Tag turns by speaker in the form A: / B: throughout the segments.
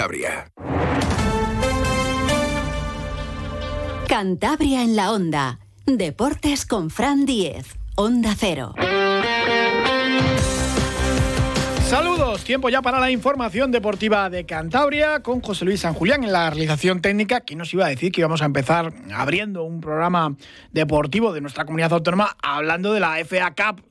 A: Cantabria.
B: Cantabria en la onda. Deportes con Fran Diez. Onda Cero.
C: Saludos, tiempo ya para la información deportiva de Cantabria con José Luis San Julián en la realización técnica. ¿Quién nos iba a decir que íbamos a empezar abriendo un programa deportivo de nuestra comunidad autónoma hablando de la FA Cup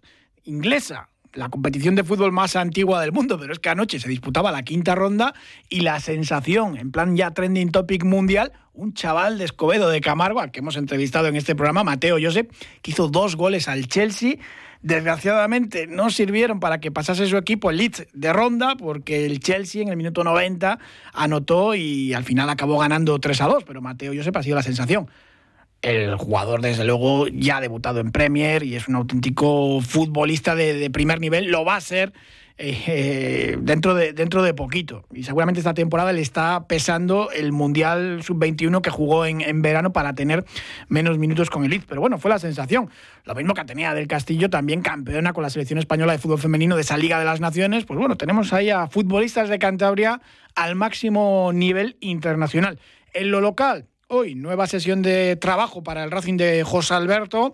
C: inglesa? La competición de fútbol más antigua del mundo, pero es que anoche se disputaba la quinta ronda y la sensación, en plan ya trending topic mundial, un chaval de Escobedo de Camargo, al que hemos entrevistado en este programa, Mateo Josep, que hizo dos goles al Chelsea. Desgraciadamente no sirvieron para que pasase su equipo el Leeds de ronda, porque el Chelsea en el minuto 90 anotó y al final acabó ganando 3 a 2, pero Mateo Josep ha sido la sensación el jugador, desde luego, ya ha debutado en Premier y es un auténtico futbolista de, primer nivel. Lo va a ser eh, dentro, de, dentro de poquito. Y seguramente esta temporada le está pesando el Mundial Sub-21 que jugó en, verano para tener menos minutos con el Leeds. Pero bueno, fue la sensación. Lo mismo que tenía del Castillo, también campeona con la selección española de fútbol femenino de esa Liga de las Naciones. Pues bueno, tenemos ahí a futbolistas de Cantabria al máximo nivel internacional. En lo local, Hoy, nueva sesión de trabajo para el Racing de José Alberto,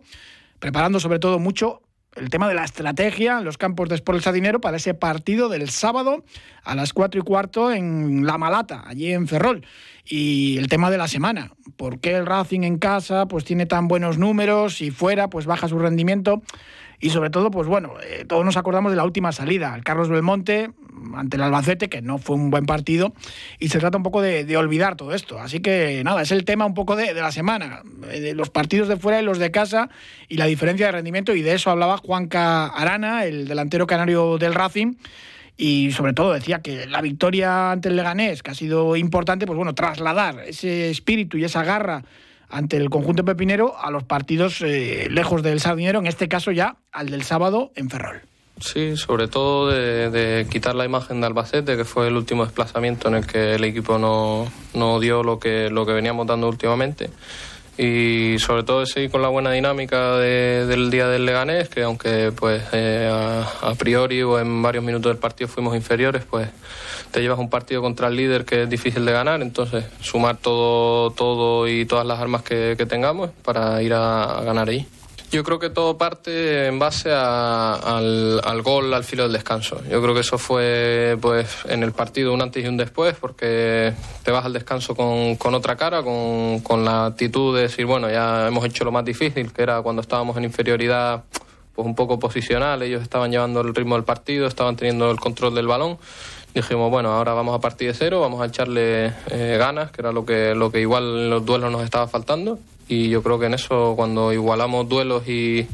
C: preparando sobre todo mucho el tema de la estrategia en los campos de Sport El Sadinero para ese partido del sábado a las 4 y cuarto en La Malata, allí en Ferrol. Y el tema de la semana, ¿por qué el Racing en casa pues tiene tan buenos números y fuera pues baja su rendimiento? Y sobre todo, pues bueno, eh, todos nos acordamos de la última salida, el Carlos Belmonte ante el Albacete, que no fue un buen partido, y se trata un poco de, olvidar todo esto. Así que nada, es el tema un poco de, la semana, eh, los partidos de fuera y los de casa, y la diferencia de rendimiento, y de eso hablaba Juanca Arana, el delantero canario del Racing, y sobre todo decía que la victoria ante el Leganés, que ha sido importante, pues bueno, trasladar ese espíritu y esa garra ante el conjunto pepinero a los partidos eh, lejos del Sardinero, en este caso ya al del sábado en Ferrol.
D: Sí, sobre todo de, quitar la imagen de Albacete, que fue el último desplazamiento en el que el equipo no, no dio lo que, lo que veníamos dando últimamente y sobre todo de seguir con la buena dinámica del día del Leganés, que aunque pues eh, a, priori o en varios minutos del partido fuimos inferiores, pues te llevas un partido contra el líder que es difícil de ganar, entonces sumar todo, todo y todas las armas que, tengamos para ir a ganar ahí. Yo creo que todo parte en base al, gol al filo del descanso. Yo creo que eso fue pues en el partido un antes y un después, porque te vas al descanso con, otra cara, con, con, la actitud de decir, bueno, ya hemos hecho lo más difícil, que era cuando estábamos en inferioridad pues un poco posicional, ellos estaban llevando el ritmo del partido, estaban teniendo el control del balón. Dijimos, bueno, ahora vamos a partir de cero, vamos a echarle eh, ganas, que era lo que, lo que igual en los duelos nos estaba faltando, y yo creo que en eso cuando igualamos duelos y,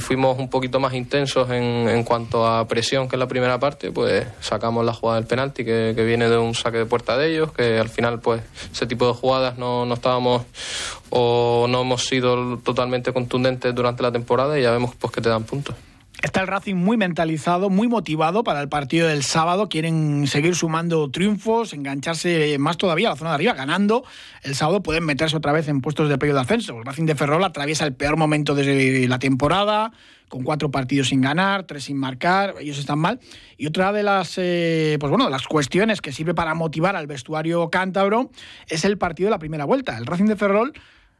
D: fuimos un poquito más intensos en, en, cuanto a presión que en la primera parte, pues sacamos la jugada del penalti que, viene de un saque de puerta de ellos, que al final pues ese tipo de jugadas no, no estábamos o no hemos sido totalmente contundentes durante la temporada y ya vemos pues que te dan puntos.
C: Está el Racing muy mentalizado, muy motivado para el partido del sábado. Quieren seguir sumando triunfos, engancharse más todavía a la zona de arriba, ganando. El sábado pueden meterse otra vez en puestos de periodo de ascenso. El Racing de Ferrol atraviesa el peor momento de la temporada, con cuatro partidos sin ganar, tres sin marcar. Ellos están mal. Y otra de las, eh, pues bueno, de las cuestiones que sirve para motivar al vestuario cántabro es el partido de la primera vuelta. El Racing de Ferrol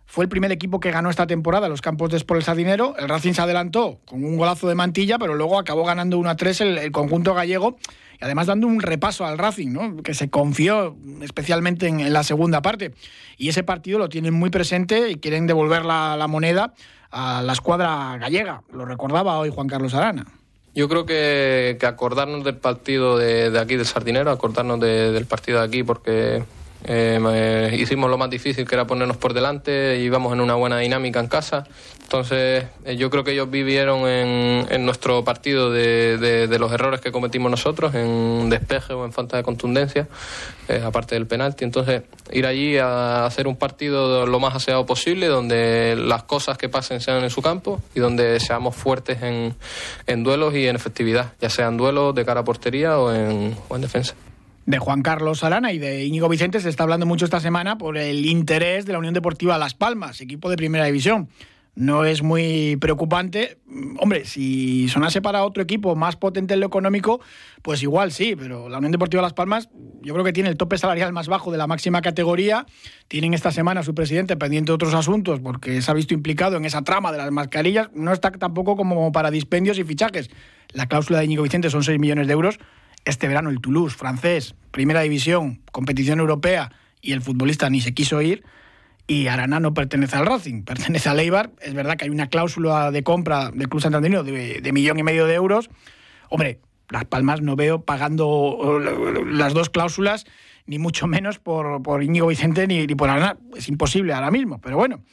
C: fue el primer equipo que ganó esta temporada los campos de Sport El Sardinero. El Racing se adelantó con un golazo de mantilla, pero luego acabó ganando 1 a 3 el, conjunto gallego. Y además dando un repaso al Racing, que se confió especialmente en, la segunda parte. Y ese partido lo tienen muy presente y quieren devolver la, moneda a la escuadra gallega. Lo recordaba hoy Juan Carlos Arana.
D: Yo creo que, acordarnos del partido de, aquí del Sardinero, acordarnos del partido de aquí, porque eh, hicimos lo más difícil que era ponernos por delante, íbamos en una buena dinámica en casa. Entonces, eh, yo creo que ellos vivieron en, nuestro partido de, los errores que cometimos nosotros, en despeje o en falta de contundencia, eh, aparte del penalti. Entonces, ir allí a hacer un partido lo más aseado posible, donde las cosas que pasen sean en su campo y donde seamos fuertes en, en duelos y en efectividad, ya sean duelos de cara a portería en, o en defensa
C: de Juan Carlos Arana y de Íñigo Vicente se está hablando mucho esta semana por el interés de la Unión Deportiva Las Palmas, equipo de primera división. no es muy preocupante. Mm, hombre, si sonase para otro equipo más potente en lo económico, pues igual sí, pero la Unión Deportiva Las Palmas yo creo que tiene el tope salarial más bajo de la máxima categoría. Tienen esta semana a su presidente pendiente de otros asuntos porque se ha visto implicado en esa trama de las mascarillas. No está tampoco como para dispendios y fichajes. La cláusula de Íñigo Vicente son 6 millones de euros. Este verano el Toulouse, francés, primera división, competición europea y el futbolista ni se quiso ir y Arana no pertenece al Racing, pertenece al Eibar. Es verdad que hay una cláusula de compra del Club Santanderino de, millón y medio de euros. Hombre, Las Palmas no veo pagando las dos cláusulas, ni mucho menos por, por Íñigo Vicente ni, ni, por Arana. Es imposible ahora mismo, pero bueno,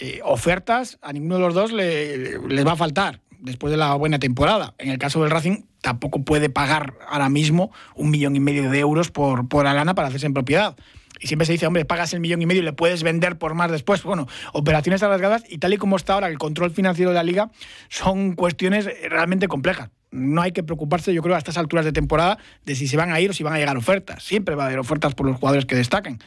C: eh, ofertas a ninguno de los dos le, les va a faltar después de la buena temporada. En el caso del Racing, tampoco puede pagar ahora mismo un millón y medio de euros por, por Arana para hacerse en propiedad y siempre se dice, hombre, pagas el millón y medio y le puedes vender por más después. Bueno, operaciones alargadas y tal y como está ahora el control financiero de la liga, son cuestiones realmente complejas. No hay que preocuparse, yo creo, a estas alturas de temporada de si se van a ir o si van a llegar ofertas. Siempre va a haber ofertas por los jugadores que destaquen.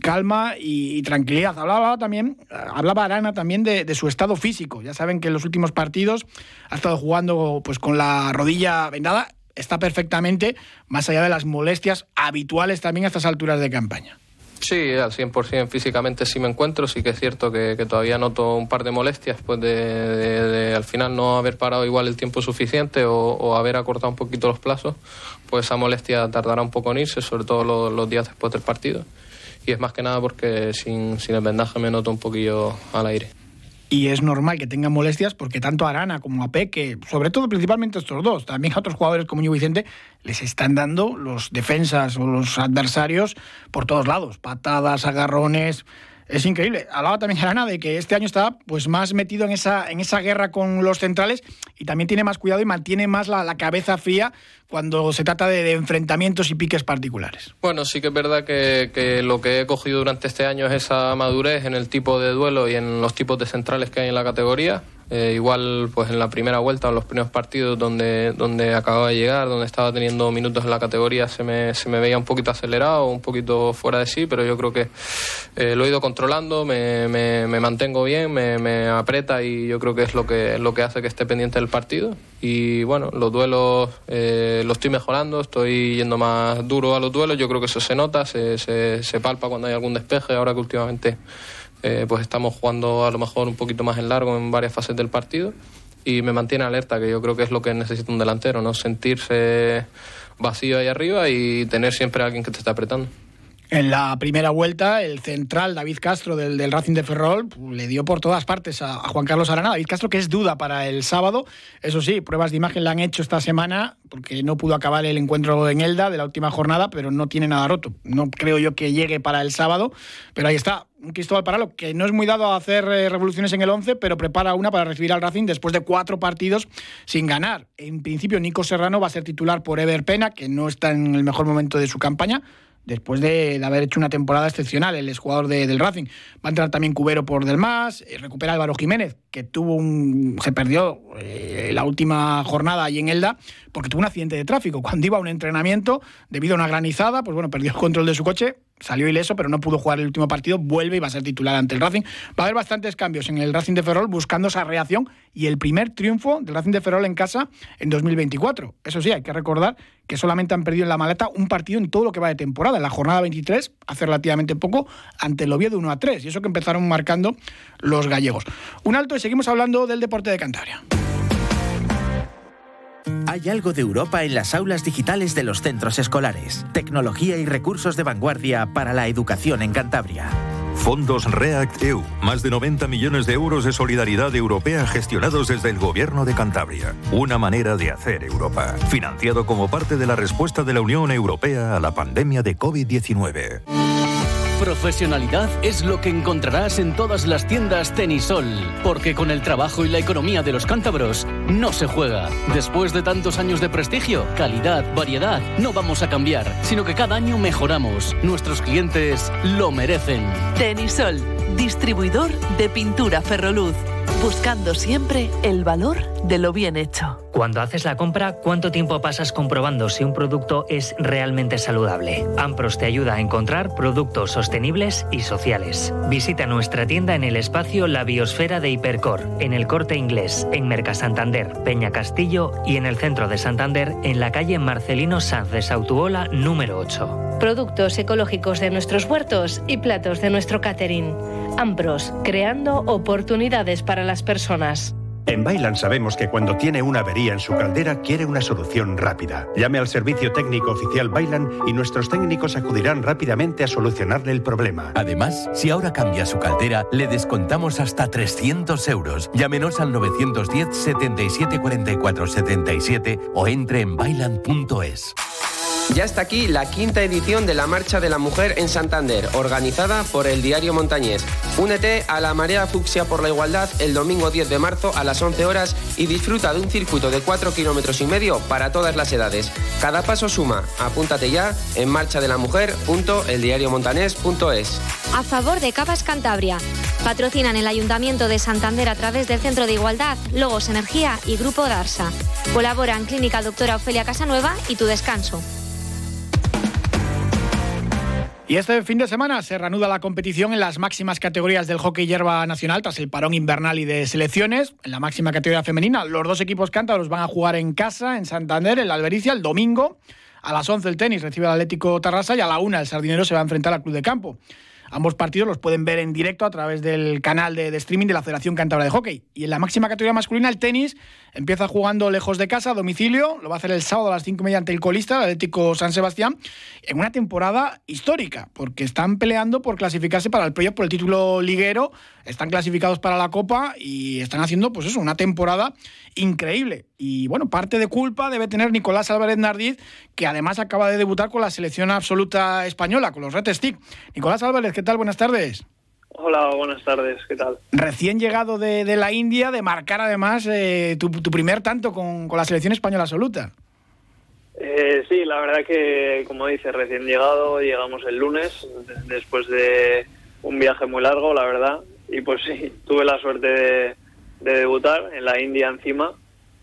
C: Calma y, tranquilidad. Hablaba también, hablaba Arana también de, su estado físico. Ya saben que en los últimos partidos ha estado jugando pues con la rodilla vendada está perfectamente, más allá de las molestias habituales también a estas alturas de campaña.
D: Sí, al 100% físicamente sí me encuentro, sí que es cierto que, todavía noto un par de molestias, pues de, al final no haber parado igual el tiempo suficiente o, o, haber acortado un poquito los plazos, pues esa molestia tardará un poco en irse, sobre todo los, los días después del partido. Y es más que nada porque sin, sin el vendaje me noto un poquillo al aire.
C: Y es normal que tengan molestias porque tanto a Arana como a Peque, sobre todo principalmente estos dos, también a otros jugadores como Ñigo Vicente, les están dando los defensas o los adversarios por todos lados, patadas, agarrones, es increíble. Hablaba también Arana de que este año está pues más metido en esa, en esa guerra con los centrales y también tiene más cuidado y mantiene más la, cabeza fría cuando se trata de, de, enfrentamientos y piques particulares.
D: Bueno, sí que es verdad que, que, lo que he cogido durante este año es esa madurez en el tipo de duelo y en los tipos de centrales que hay en la categoría. Eh, igual pues en la primera vuelta o en los primeros partidos donde, donde acababa de llegar, donde estaba teniendo minutos en la categoría, se me, se me veía un poquito acelerado, un poquito fuera de sí, pero yo creo que eh, lo he ido controlando, me, me, me mantengo bien, me, me, aprieta y yo creo que es lo que, lo que hace que esté pendiente del partido. Y bueno, los duelos eh, los estoy mejorando, estoy yendo más duro a los duelos, yo creo que eso se nota, se, se, se palpa cuando hay algún despeje, ahora que últimamente eh, pues estamos jugando a lo mejor un poquito más en largo en varias fases del partido y me mantiene alerta, que yo creo que es lo que necesita un delantero, no sentirse vacío ahí arriba y tener siempre a alguien que te está apretando.
C: En la primera vuelta, el central David Castro del, Racing de Ferrol le dio por todas partes a, Juan Carlos Arana. David Castro, que es duda para el sábado. Eso sí, pruebas de imagen le han hecho esta semana porque no pudo acabar el encuentro en Elda de la última jornada, pero no tiene nada roto. No creo yo que llegue para el sábado, pero ahí está. Un Cristóbal Paralo que no es muy dado a hacer eh, revoluciones en el 11, pero prepara una para recibir al Racing después de cuatro partidos sin ganar. En principio, Nico Serrano va a ser titular por Ever Pena, que no está en el mejor momento de su campaña después de, haber hecho una temporada excepcional, el exjugador de, del Racing. Va a entrar también Cubero por Del Más, eh, recupera Álvaro Jiménez, que tuvo un. se perdió eh, la última jornada allí en Elda, porque tuvo un accidente de tráfico. Cuando iba a un entrenamiento, debido a una granizada, pues bueno, perdió el control de su coche, salió ileso, pero no pudo jugar el último partido, vuelve y va a ser titular ante el Racing. Va a haber bastantes cambios en el Racing de Ferrol buscando esa reacción y el primer triunfo del Racing de Ferrol en casa en 2024. Eso sí, hay que recordar que solamente han perdido en la maleta un partido en todo lo que va de temporada. En la jornada 23, hace relativamente poco, ante el Oviedo 1 a 3. Y eso que empezaron marcando los gallegos. Un alto y seguimos hablando del deporte de Cantabria.
A: Hay algo de Europa en las aulas digitales de los centros escolares. Tecnología y recursos de vanguardia para la educación en Cantabria.
E: Fondos React EU, más de 90 millones de euros de solidaridad europea gestionados desde el gobierno de Cantabria. Una manera de hacer Europa. Financiado como parte de la respuesta de la Unión Europea a la pandemia de COVID-19.
F: Profesionalidad es lo que encontrarás en todas las tiendas Tenisol, porque con el trabajo y la economía de los cántabros no se juega. Después de tantos años de prestigio, calidad, variedad, no vamos a cambiar, sino que cada año mejoramos. Nuestros clientes lo merecen.
G: Tenisol, distribuidor de pintura Ferroluz. Buscando siempre el valor de lo bien hecho.
H: Cuando haces la compra, ¿cuánto tiempo pasas comprobando si un producto es realmente saludable? Ampros te ayuda a encontrar productos sostenibles y sociales. Visita nuestra tienda en el espacio La Biosfera de Hipercor, en el Corte Inglés, en Merca Santander, Peña Castillo y en el centro de Santander, en la calle Marcelino Sanz de Sautuola, número 8.
I: Productos ecológicos de nuestros huertos y platos de nuestro catering. Ampros, creando oportunidades para las personas.
J: En Bailan sabemos que cuando tiene una avería en su caldera quiere una solución rápida. Llame al servicio técnico oficial Bailan y nuestros técnicos acudirán rápidamente a solucionarle el problema.
K: Además, si ahora cambia su caldera, le descontamos hasta 300 euros. Llámenos al 910 77 44 77 o entre en bailan.es.
L: Ya está aquí la quinta edición de la Marcha de la Mujer en Santander, organizada por el Diario Montañés. Únete a la Marea Fucsia por la Igualdad el domingo 10 de marzo a las 11 horas y disfruta de un circuito de 4 kilómetros y medio para todas las edades. Cada paso suma. Apúntate ya en marchadelamujer.eldiariomontanés.es.
M: A favor de Capas Cantabria. Patrocinan el Ayuntamiento de Santander a través del Centro de Igualdad, Logos Energía y Grupo Darsa. Colaboran Clínica Doctora Ofelia Casanueva y Tu Descanso.
C: Y este fin de semana se reanuda la competición en las máximas categorías del hockey hierba nacional tras el parón invernal y de selecciones. En la máxima categoría femenina, los dos equipos cántabros van a jugar en casa, en Santander, en la Albericia, el domingo. A las 11 el tenis recibe al Atlético Tarrasa y a la 1 el Sardinero se va a enfrentar al Club de Campo. Ambos partidos los pueden ver en directo a través del canal de, streaming de la Federación Cántabra de Hockey. Y en la máxima categoría masculina, el tenis empieza jugando lejos de casa, a domicilio. Lo va a hacer el sábado a las 5 mediante el colista, el Atlético San Sebastián, en una temporada histórica, porque están peleando por clasificarse para el playoff por el título liguero, están clasificados para la Copa y están haciendo, pues eso, una temporada increíble. Y bueno, parte de culpa debe tener Nicolás Álvarez Nardiz, que además acaba de debutar con la selección absoluta española, con los Red Stick. Nicolás Álvarez, ¿qué tal? Buenas tardes.
N: Hola, buenas tardes, ¿qué tal?
C: Recién llegado de, de la India, de marcar además eh, tu, tu, primer tanto con, con, la selección española absoluta.
N: Eh, sí, la verdad que, como dices, recién llegado, llegamos el lunes, después de un viaje muy largo, la verdad, y pues sí, tuve la suerte de, de debutar en la India encima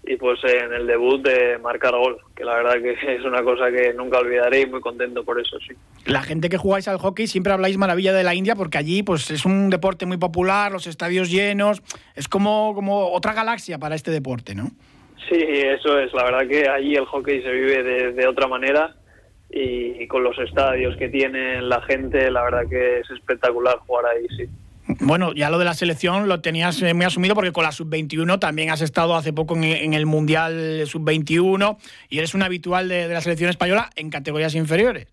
N: y pues en el debut de marcar gol, que la verdad que es una cosa que nunca olvidaré y muy contento por eso, sí.
C: La gente que jugáis al hockey siempre habláis maravilla de la India porque allí pues es un deporte muy popular, los estadios llenos, es como, como otra galaxia para este deporte, ¿no?
N: Sí, eso es, la verdad que allí el hockey se vive de, de otra manera y con los estadios que tiene la gente, la verdad que es espectacular jugar ahí, sí.
C: Bueno, ya lo de la selección lo tenías muy asumido porque con la sub-21 también has estado hace poco en, el Mundial sub-21 y eres un habitual de, de, la selección española en categorías inferiores.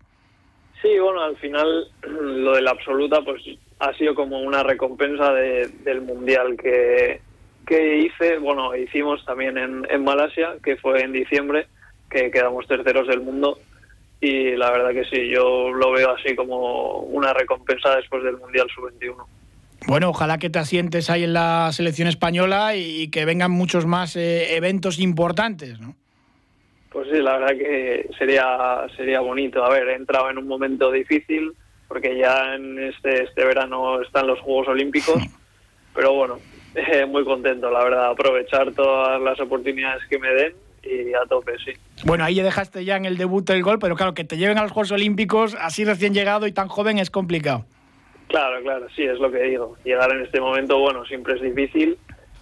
N: Sí, bueno, al final lo de la absoluta pues ha sido como una recompensa de, del Mundial que, que hice, bueno, hicimos también en, en Malasia, que fue en diciembre, que quedamos terceros del mundo y la verdad que sí, yo lo veo así como una recompensa después del Mundial sub-21.
C: Bueno, ojalá que te asientes ahí en la selección española y que vengan muchos más eh, eventos importantes, ¿no?
N: Pues sí, la verdad que sería sería bonito. A ver, he entrado en un momento difícil porque ya en este este verano están los Juegos Olímpicos, pero bueno, eh, muy contento, la verdad, aprovechar todas las oportunidades que me den y a tope, sí.
C: Bueno, ahí ya dejaste ya en el debut el gol, pero claro, que te lleven a los Juegos Olímpicos así recién llegado y tan joven es complicado.
N: Claro, claro, sí, es lo que digo. Llegar en este momento, bueno, siempre es difícil,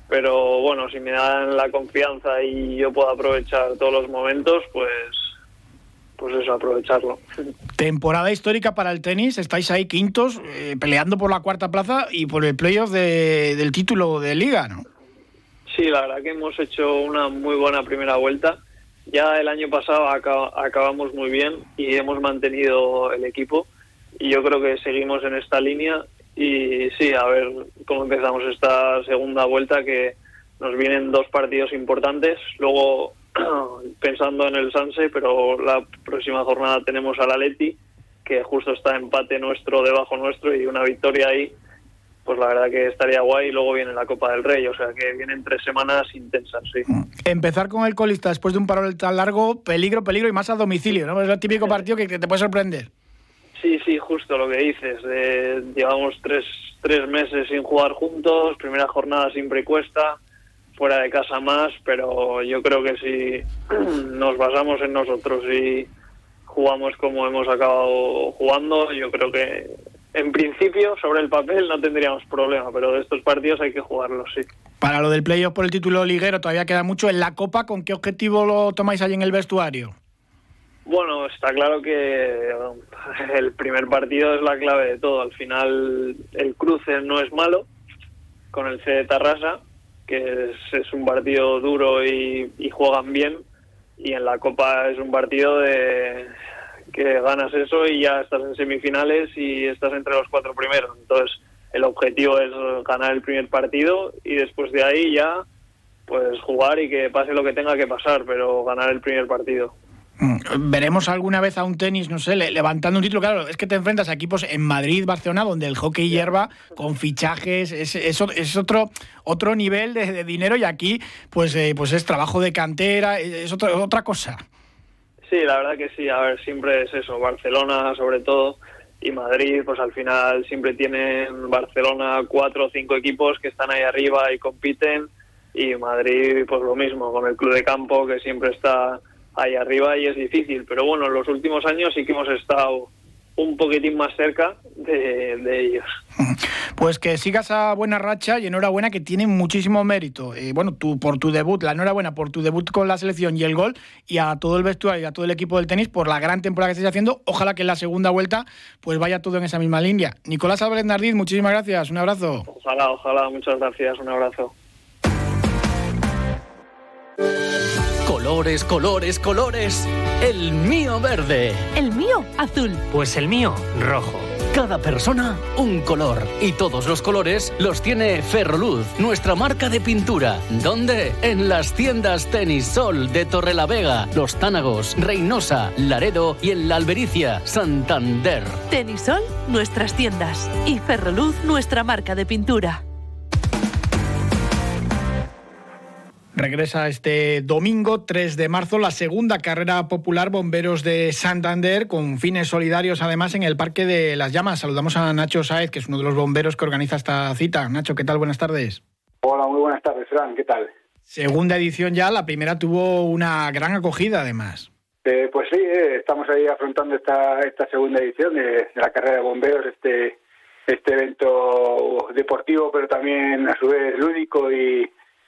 N: pero bueno, si me dan la confianza y yo puedo aprovechar todos los momentos, pues pues eso, aprovecharlo.
C: Temporada histórica para el tenis, estáis ahí quintos, eh, peleando por la cuarta plaza y por el playoff de, del título de liga, ¿no?
N: Sí, la verdad que hemos hecho una muy buena primera vuelta. Ya el año pasado acab acabamos muy bien y hemos mantenido el equipo y yo creo que seguimos en esta línea y sí, a ver cómo empezamos esta segunda vuelta que nos vienen dos partidos importantes, luego pensando en el Sanse, pero la próxima jornada tenemos al Atleti que justo está empate nuestro debajo nuestro y una victoria ahí pues la verdad que estaría guay y luego viene la Copa del Rey, o sea que vienen tres semanas intensas, sí.
C: Empezar con el colista después de un parón tan largo, peligro, peligro y más a domicilio, ¿no? Es el típico partido que te puede sorprender.
N: Sí, sí, justo lo que dices. Eh, llevamos tres, tres meses sin jugar juntos, primera jornada siempre cuesta, fuera de casa más, pero yo creo que si nos basamos en nosotros y jugamos como hemos acabado jugando, yo creo que en principio sobre el papel no tendríamos problema, pero de estos partidos hay que jugarlos, sí.
C: Para lo del playoff por el título liguero todavía queda mucho. En la Copa, ¿con qué objetivo lo tomáis ahí en el vestuario?
N: Bueno, está claro que el primer partido es la clave de todo. Al final el cruce no es malo con el C de Tarrasa, que es, un partido duro y, juegan bien. Y en la Copa es un partido de que ganas eso y ya estás en semifinales y estás entre los cuatro primeros. Entonces el objetivo es ganar el primer partido y después de ahí ya pues jugar y que pase lo que tenga que pasar, pero ganar el primer partido.
C: Mm, Veremos alguna vez a un tenis, no sé, levantando un título. Claro, es que te enfrentas a equipos en Madrid, Barcelona, donde el hockey hierba con fichajes, es, es, otro, otro nivel de, dinero y aquí pues, eh, pues es trabajo de cantera, es otra otra cosa.
N: Sí, la verdad que sí. A ver, siempre es eso. Barcelona, sobre todo, y Madrid, pues al final siempre tienen Barcelona cuatro o cinco equipos que están ahí arriba y compiten. Y Madrid, pues lo mismo, con el club de campo que siempre está ahí arriba y es difícil. Pero bueno, en los últimos años sí que hemos estado un poquitín más cerca de, ellos.
C: Pues que sigas a buena racha y enhorabuena que tiene muchísimo mérito. Eh, bueno, tú por tu debut, la enhorabuena por tu debut con la selección y el gol y a todo el vestuario y a todo el equipo del tenis por la gran temporada que estáis haciendo. Ojalá que en la segunda vuelta pues vaya todo en esa misma línea. Nicolás Álvarez Nardiz, muchísimas gracias, un abrazo.
N: Ojalá, ojalá, muchas gracias, un abrazo.
F: Colores, colores, colores. El mío verde.
G: El mío azul.
H: Pues el mío rojo.
F: Cada persona un color y todos los colores los tiene Ferroluz, nuestra marca de pintura. ¿Dónde? En las tiendas Tenis Sol de Torrelavega, Los Tánagos, Reynosa, Laredo y en la Albericia, Santander.
G: Tenisol, nuestras tiendas y Ferroluz, nuestra marca de pintura.
C: Regresa este domingo 3 de marzo la segunda carrera popular Bomberos de Santander con fines solidarios además en el Parque de las Llamas. Saludamos a Nacho Saez, que es uno de los bomberos que organiza esta cita. Nacho, ¿qué tal? Buenas tardes.
O: Hola, muy buenas tardes, Fran. ¿Qué tal?
C: Segunda edición ya, la primera tuvo una gran acogida además.
O: Eh, pues sí, eh, estamos ahí afrontando esta, esta segunda edición de, la carrera de bomberos, este, este evento deportivo, pero también a su vez lúdico y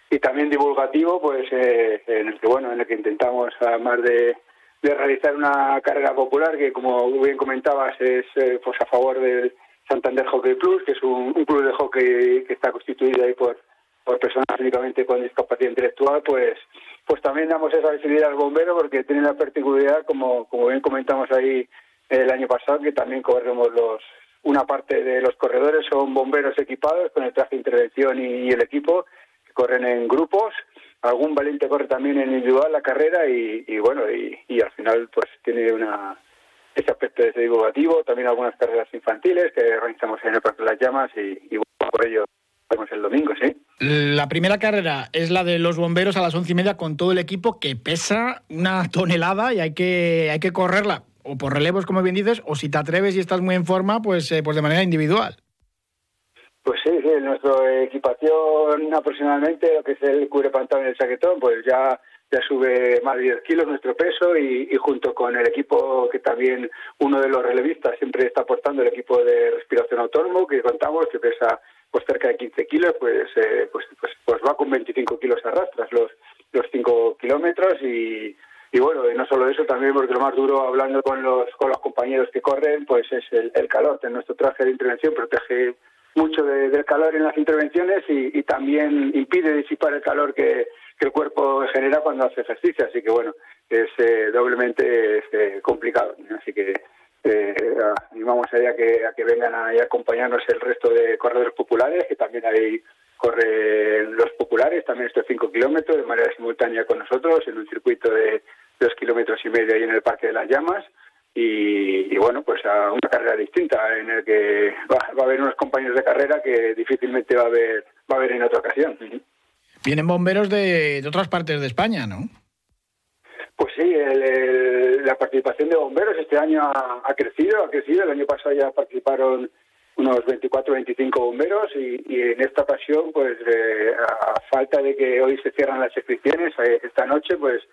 O: y también divulgativo, pues eh, en el que bueno, en el que intentamos además de, de realizar una carrera popular que como bien comentabas es eh, pues a favor del Santander Hockey Plus, que es un, club de hockey que está constituido ahí por por personas únicamente con discapacidad intelectual, pues pues también damos esa visibilidad al bombero porque tiene la particularidad, como, como bien comentamos ahí el año pasado, que también corremos los una parte de los corredores son bomberos equipados con el traje de intervención y el equipo corren en grupos, algún valiente corre también en individual la carrera y, bueno, y, al final pues tiene una ese aspecto de divulgativo, también algunas carreras infantiles que organizamos en el Parque de las Llamas y, por ello vemos el domingo, sí.
C: La primera carrera es la de los bomberos a las once y media con todo el equipo que pesa una tonelada y hay que, hay que correrla o por relevos, como bien dices, o si te atreves y estás muy en forma, pues, eh, pues de manera individual.
O: Pues sí, sí, nuestra equipación aproximadamente, lo que es el cubre pantalón y el saquetón, pues ya ya sube más de 10 kilos nuestro peso y, junto con el equipo que también uno de los relevistas siempre está aportando, el equipo de respiración autónomo que contamos, que pesa pues cerca de 15 kilos, pues, eh, pues, pues, pues, va con 25 kilos a rastras los, los 5 kilómetros y, y bueno, y no solo eso, también porque lo más duro hablando con los, con los compañeros que corren, pues es el, calor, nuestro traje de intervención protege mucho del calor en las intervenciones y, también impide disipar el calor que, el cuerpo genera cuando hace ejercicio. Así que bueno, es eh, doblemente este, complicado. Así que eh, animamos a, que, a que vengan a, acompañarnos el resto de corredores populares, que también hay corren los populares, también estos cinco kilómetros de manera simultánea con nosotros en un circuito de dos kilómetros y medio ahí en el Parque de las Llamas y, bueno, pues a una carrera distinta en el que va, a haber unos compañeros de carrera que difícilmente va a haber, va a haber en otra ocasión.
C: Vienen bomberos de, otras partes de España, ¿no?
O: Pues sí, la participación de bomberos este año ha, crecido, ha crecido. El año pasado ya participaron unos 24 25 bomberos y, en esta ocasión pues eh, a falta de que hoy se cierran las inscripciones eh, esta noche pues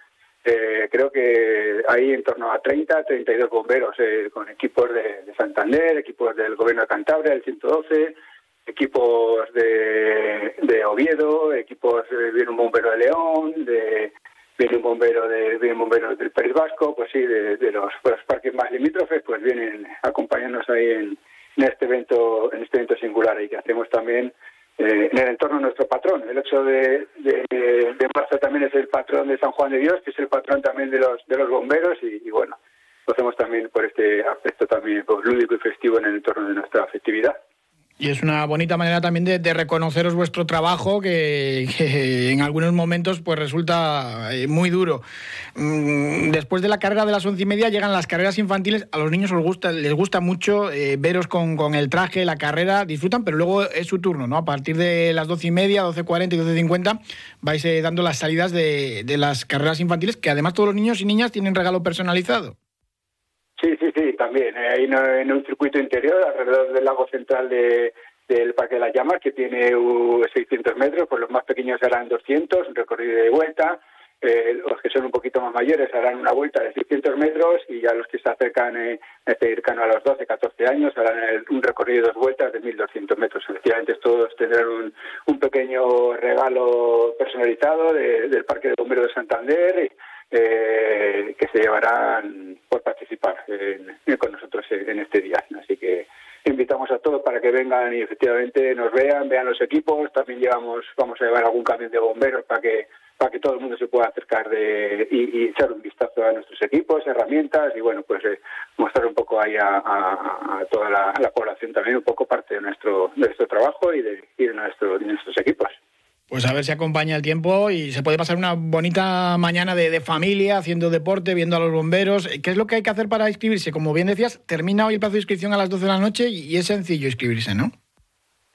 O: eh, creo que hay en torno a 30 32 bomberos con equipos de, Santander equipos del gobierno de Cantabria del 112 equipos de, de Oviedo equipos viene un bombero de León de viene un bombero de viene un bombero del País Vasco pues sí de, de los parques más limítrofes pues vienen acompañándonos ahí en en este evento, en este evento singular y que hacemos también eh, en el entorno de nuestro patrón. El 8 de, de, marzo también es el patrón de San Juan de Dios, que es el patrón también de los de los bomberos y, bueno, lo hacemos también por este aspecto también lúdico y festivo en el entorno de nuestra festividad.
C: Y es una bonita manera también de, reconoceros vuestro trabajo que, en algunos momentos pues resulta eh, muy duro. Mm, después de la carrera de las once y media llegan las carreras infantiles. A los niños les gusta, les gusta mucho eh, veros con, el traje, la carrera, disfrutan, pero luego es su turno, ¿no? A partir de las doce y media, doce cuarenta y doce cincuenta vais eh, dando las salidas de, de las carreras infantiles, que además todos los niños y niñas tienen regalo personalizado.
O: Sí, sí, sí, también. Eh, ahí en un circuito interior, alrededor del lago central de, del Parque de las Llamas, que tiene 600 metros, pues los más pequeños harán 200, un recorrido de vuelta. Eh, los que son un poquito más mayores harán una vuelta de 600 metros y ya los que se acercan eh, cercano a los 12, 14 años harán un recorrido de dos vueltas de 1.200 metros. Efectivamente, todos tendrán un, un pequeño regalo personalizado del Parque de Bomberos de Santander. Eh, que se llevarán participar con nosotros en este día. Así que invitamos a todos para que vengan y efectivamente nos vean, vean los equipos. También llevamos, vamos a llevar algún camión de bomberos para que para que todo el mundo se pueda acercar de, y, echar un vistazo a nuestros equipos, herramientas y bueno, pues eh, mostrar un poco ahí a, toda la, población también un poco parte de nuestro de nuestro trabajo y de, y de, nuestro, de nuestros equipos.
C: Pues a ver si acompaña el tiempo y se puede pasar una bonita mañana de, familia, haciendo deporte, viendo a los bomberos. ¿Qué es lo que hay que hacer para inscribirse? Como bien decías, termina hoy el plazo de inscripción a las 12 de la noche y es sencillo inscribirse, ¿no?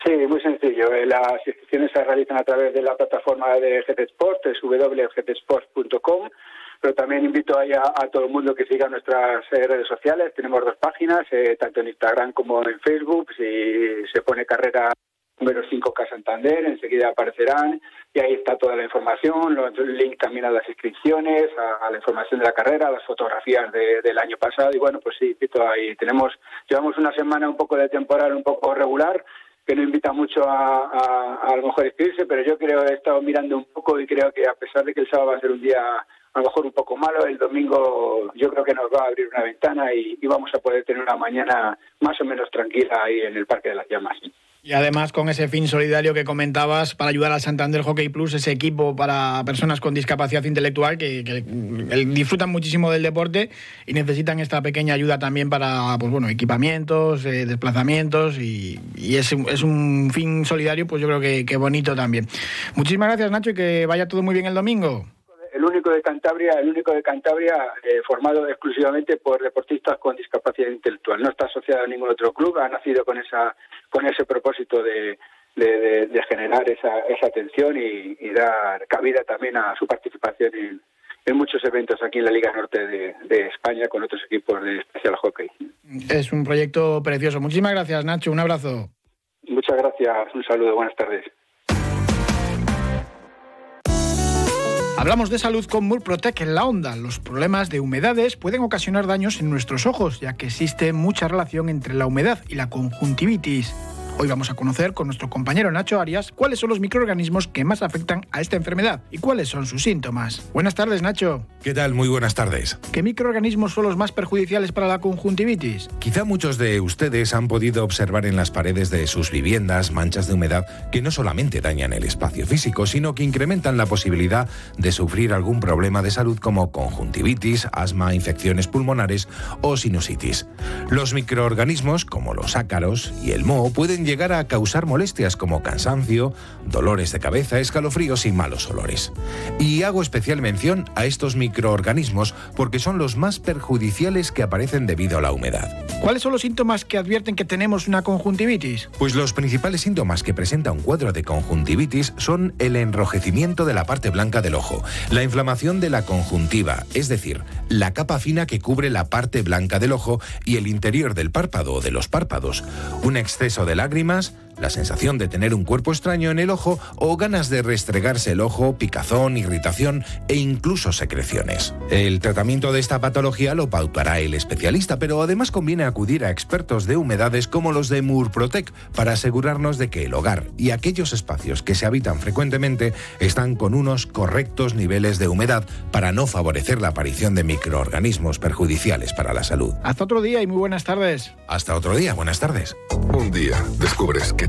O: Sí, muy sencillo. Eh, las inscripciones se realizan a través de la plataforma de GT Sport, www.gtsport.com pero también invito a, a, todo el mundo que siga nuestras eh, redes sociales. Tenemos dos páginas, eh, tanto en Instagram como en Facebook. Si se pone carrera número 5K Santander, enseguida aparecerán y ahí está toda la información, los link también a las inscripciones, a, la información de la carrera, a las fotografías del año pasado y bueno, pues sí, ahí tenemos, llevamos una semana un poco de temporal, un poco regular, que no invita mucho a, a, lo mejor inscribirse, pero yo creo, he estado mirando un poco y creo que a pesar de que el sábado va a ser un día a lo mejor un poco malo, el domingo yo creo que nos va a abrir una ventana y vamos a poder tener una mañana más o menos tranquila ahí en el Parque de las Llamas.
C: Y además con ese fin solidario que comentabas para ayudar al Santander Hockey Plus, ese equipo para personas con discapacidad intelectual que, disfrutan muchísimo del deporte y necesitan esta pequeña ayuda también para pues bueno equipamientos, eh, desplazamientos y, es, es, un fin solidario pues yo creo que bonito también. Muchísimas gracias Nacho y que vaya todo muy bien el domingo
O: el único de Cantabria, el único de Cantabria eh, formado exclusivamente por deportistas con discapacidad intelectual. No está asociado a ningún otro club, ha nacido con esa con ese propósito de, de, generar esa, esa atención y, dar cabida también a su participación en, en muchos eventos aquí en la Liga Norte de, de, España con otros equipos de especial hockey.
C: Es un proyecto precioso. Muchísimas gracias, Nacho. Un abrazo.
O: Muchas gracias. Un saludo. Buenas tardes.
C: Hablamos de salud con Murprotec en la onda. Los problemas de humedades pueden ocasionar daños en nuestros ojos, ya que existe mucha relación entre la humedad y la conjuntivitis. Hoy vamos a conocer con nuestro compañero Nacho Arias cuáles son los microorganismos que más afectan a esta enfermedad y cuáles son sus síntomas. Buenas tardes, Nacho.
P: ¿Qué tal? Muy buenas tardes.
C: ¿Qué microorganismos son los más perjudiciales para la conjuntivitis?
P: Quizá muchos de ustedes han podido observar en las paredes de sus viviendas manchas de humedad que no solamente dañan el espacio físico, sino que incrementan la posibilidad de sufrir algún problema de salud como conjuntivitis, asma, infecciones pulmonares o sinusitis. Los microorganismos, como los ácaros y el moho, pueden llegar a causar molestias como cansancio, dolores de cabeza, escalofríos y malos olores. Y hago especial mención a estos microorganismos porque son los más perjudiciales que aparecen debido a la humedad.
C: ¿Cuáles son los síntomas que advierten que tenemos una conjuntivitis?
P: Pues los principales síntomas que presenta un cuadro de conjuntivitis son el enrojecimiento de la parte blanca del ojo, la inflamación de la conjuntiva, es decir, la capa fina que cubre la parte blanca del ojo y el interior del párpado o de los párpados, un exceso de lágrimas, rimas la sensación de tener un cuerpo extraño en el ojo o ganas de restregarse el ojo, picazón, irritación e incluso secreciones. El tratamiento de esta patología lo pautará el especialista, pero además conviene acudir a expertos de humedades como los de Murprotec para asegurarnos de que el hogar y aquellos espacios que se habitan frecuentemente están con unos correctos niveles de humedad para no favorecer la aparición de microorganismos perjudiciales para la salud.
C: Hasta otro día y muy buenas tardes.
P: Hasta otro día, buenas tardes.
Q: Un día descubres que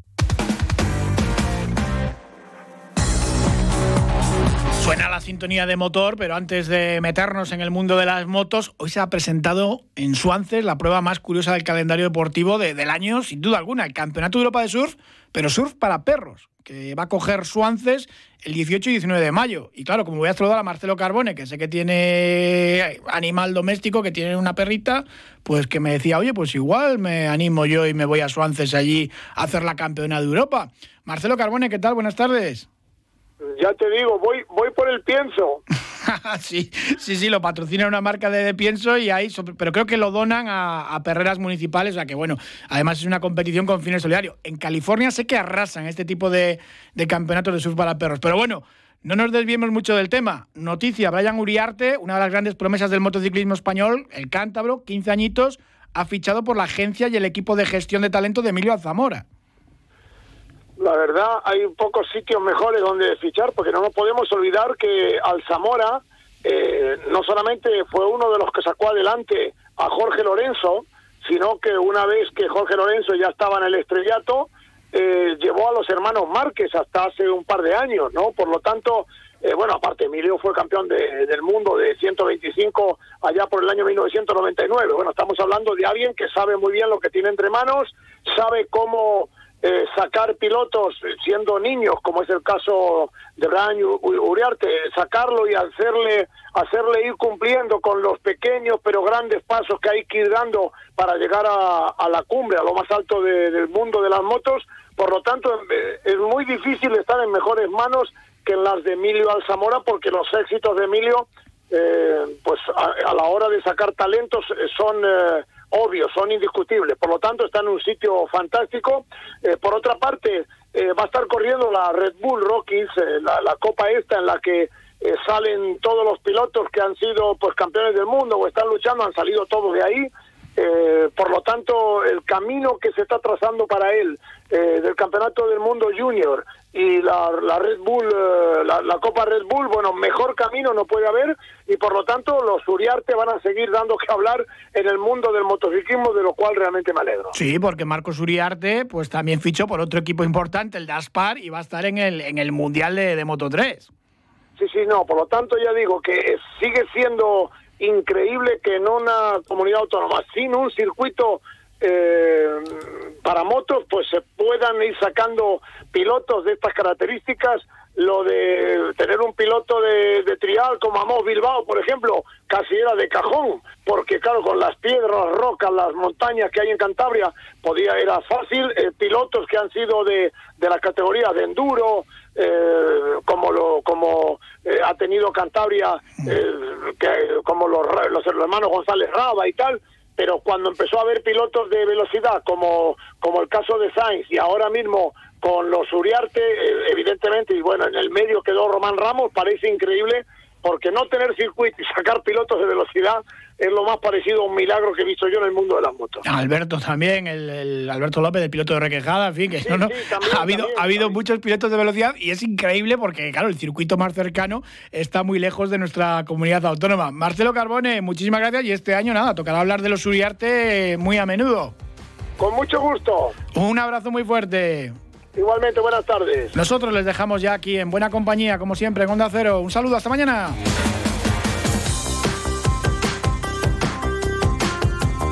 C: Suena la sintonía de motor, pero antes de meternos en el mundo de las motos, hoy se ha presentado en Suances la prueba más curiosa del calendario deportivo del año, sin duda alguna, el Campeonato de Europa de Surf, pero surf para perros, que va a coger Suances el 18 y 19 de mayo. Y claro, como voy a saludar a Marcelo Carbone, que sé que tiene animal doméstico, que tiene una perrita, pues que me decía, oye, pues igual me animo yo y me voy a Suances allí a hacer la campeona de Europa. Marcelo Carbone, ¿qué tal? Buenas tardes.
R: Ya te digo, voy voy por el pienso.
C: sí, sí, sí, lo patrocina una marca de, pienso y ahí, pero creo que lo donan a, perreras municipales, o sea que bueno, además es una competición con fines solidarios. En California sé que arrasan este tipo de, de campeonatos de surf para perros, pero bueno, no nos desviemos mucho del tema. Noticia, Brian Uriarte, una de las grandes promesas del motociclismo español, el cántabro, 15 añitos, ha fichado por la agencia y el equipo de gestión de talento de Emilio Alzamora
R: la verdad hay pocos sitios mejores donde fichar porque no nos podemos olvidar que Alzamora eh, no solamente fue uno de los que sacó adelante a Jorge Lorenzo, sino que una vez que Jorge Lorenzo ya estaba en el estrellato, eh, llevó a los hermanos Márquez hasta hace un par de años, ¿no? Por lo tanto, eh, bueno, aparte, Emilio fue campeón del mundo de 125 allá por el año 1999. Bueno, estamos hablando de alguien que sabe muy bien lo que tiene entre manos, sabe cómo eh, sacar pilotos siendo niños, como es el caso de Brian Uriarte, sacarlo y hacerle, hacerle ir cumpliendo con los pequeños pero grandes pasos que hay que ir dando para llegar a, la cumbre, a lo más alto del mundo de las motos. Por lo tanto, eh, es muy difícil estar en mejores manos que en las de Emilio Alzamora, porque los éxitos de Emilio, eh, pues a, la hora de sacar talentos, son obvios, son indiscutibles. Por lo tanto, está en un sitio fantástico. Eh, por otra parte, eh, va a estar corriendo la Red Bull Rockies, eh, la, copa esta en la que salen todos los pilotos que han sido pues campeones del mundo o están luchando, han salido todos de ahí. Por lo tanto, el camino que se está trazando para él del Campeonato del Mundo Junior y la, la Red Bull, eh, la, Copa Red Bull, bueno, mejor camino no puede haber y por lo tanto los Uriarte van a seguir dando que hablar en el mundo del motociclismo, de lo cual realmente me alegro.
C: Sí, porque Marcos Uriarte pues también fichó por otro equipo importante, el Daspar, y va a estar en el, en el Mundial de, de Moto 3.
R: Sí, sí, no, por lo tanto ya digo que sigue siendo increíble que en una comunidad autónoma sin un circuito eh, para motos pues se puedan ir sacando pilotos de estas características lo de tener un piloto de, trial como Amos Bilbao, por ejemplo, casi era de cajón, porque claro, con las piedras, las rocas, las montañas que hay en Cantabria, podía era fácil. Eh, pilotos que han sido de, de la categoría de enduro, eh, como lo como eh, ha tenido Cantabria, que, como los, los hermanos González Raba y tal, pero cuando empezó a haber pilotos de velocidad, como, como el caso de Sainz, y ahora mismo con los Uriarte, eh, evidentemente, y bueno, en el medio quedó Román Ramos, parece increíble porque no tener circuito y sacar pilotos de velocidad es lo más parecido a un milagro que he visto yo en el mundo de las motos.
C: Alberto también, el, Alberto López, el piloto de Requejada, en fin, que no, no, ha habido, ha habido muchos pilotos de velocidad y es increíble porque, claro, el circuito más cercano está muy lejos de nuestra comunidad autónoma. Marcelo Carbone, muchísimas gracias y este año nada, tocará hablar de los Uriarte muy a menudo.
R: Con mucho gusto.
C: Un abrazo muy fuerte.
R: Igualmente, buenas tardes.
C: Nosotros les dejamos ya aquí en buena compañía, como siempre, en Onda Cero. Un saludo, hasta mañana.